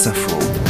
France Info.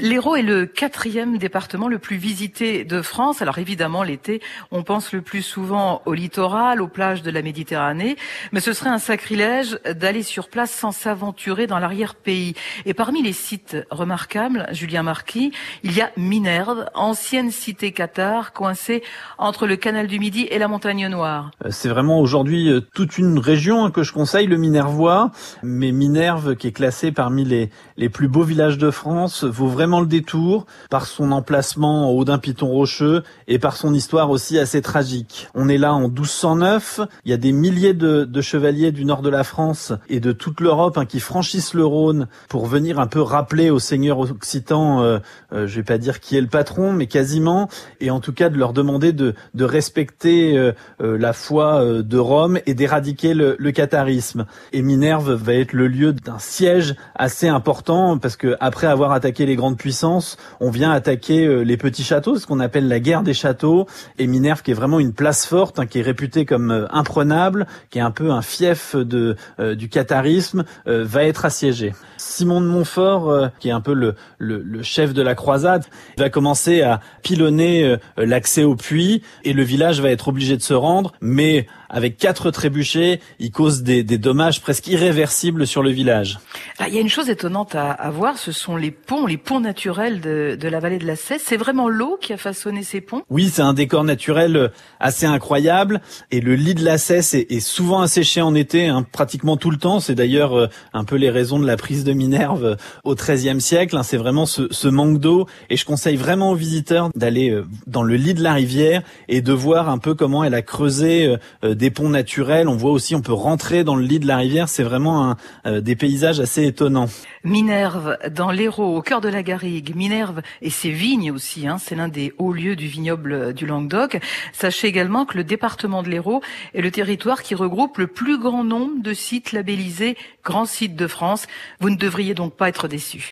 L'Hérault est le quatrième département le plus visité de France. Alors évidemment, l'été, on pense le plus souvent au littoral, aux plages de la Méditerranée, mais ce serait un sacrilège d'aller sur place sans s'aventurer dans l'arrière-pays. Et parmi les sites remarquables, Julien Marquis, il y a Minerve, ancienne cité cathare, coincée entre le canal du Midi et la montagne Noire. Euh, c'est vraiment aujourd'hui euh, toute une région hein, que je conseille, le Minervois, mais Minerve qui est classé parmi les, les plus beaux villages de France, vaut vraiment le détour par son emplacement en haut d'un piton rocheux et par son histoire aussi assez tragique. On est là en 1209, il y a des milliers de, de chevaliers du nord de la France et de toute l'Europe hein, qui franchissent le Rhône pour venir un peu rappeler aux seigneurs occitans, euh, euh, je vais pas dire qui est le patron, mais quasiment, et en tout cas de leur demander de, de respecter euh, euh la foi euh, de Rome et d'éradiquer le, le catharisme. Et Minerve va être le lieu d'un siège assez important parce que après avoir attaqué les grands de puissance, on vient attaquer euh, les petits châteaux, ce qu'on appelle la guerre des châteaux. Et Minerve, qui est vraiment une place forte, hein, qui est réputée comme euh, imprenable, qui est un peu un fief de, euh, du catharisme, va être assiégé. Simon de Montfort, qui est un peu le, le, le, chef de la croisade, va commencer à pilonner l'accès au puits et le village va être obligé de se rendre, mais avec quatre trébuchets, il cause des, des dommages presque irréversibles sur le village. il y a une chose étonnante à, à, voir, ce sont les ponts, les ponts naturels de, de la vallée de la Cesse. C'est vraiment l'eau qui a façonné ces ponts? Oui, c'est un décor naturel assez incroyable. Et le lit de la Cesse est, est souvent asséché en été, hein, pratiquement tout le temps. C'est d'ailleurs euh, un peu les raisons de la prise de Minerve euh, au XIIIe siècle. Hein, c'est vraiment ce, ce manque d'eau. Et je conseille vraiment aux visiteurs d'aller euh, dans le lit de la rivière et de voir un peu comment elle a creusé des ponts naturels. On voit aussi, on peut rentrer dans le lit de la rivière. C'est vraiment euh, des paysages assez étonnants. Minerve, dans l'Hérault, au cœur de la Garrigue. Minerve et ses vignes aussi. Hein, c'est l'un des hauts lieux du vignoble du Languedoc. Sachez également que le département de l'Hérault est le territoire qui regroupe le plus grand nombre de sites labellisés grands sites de France. Vous ne devriez donc pas être déçus.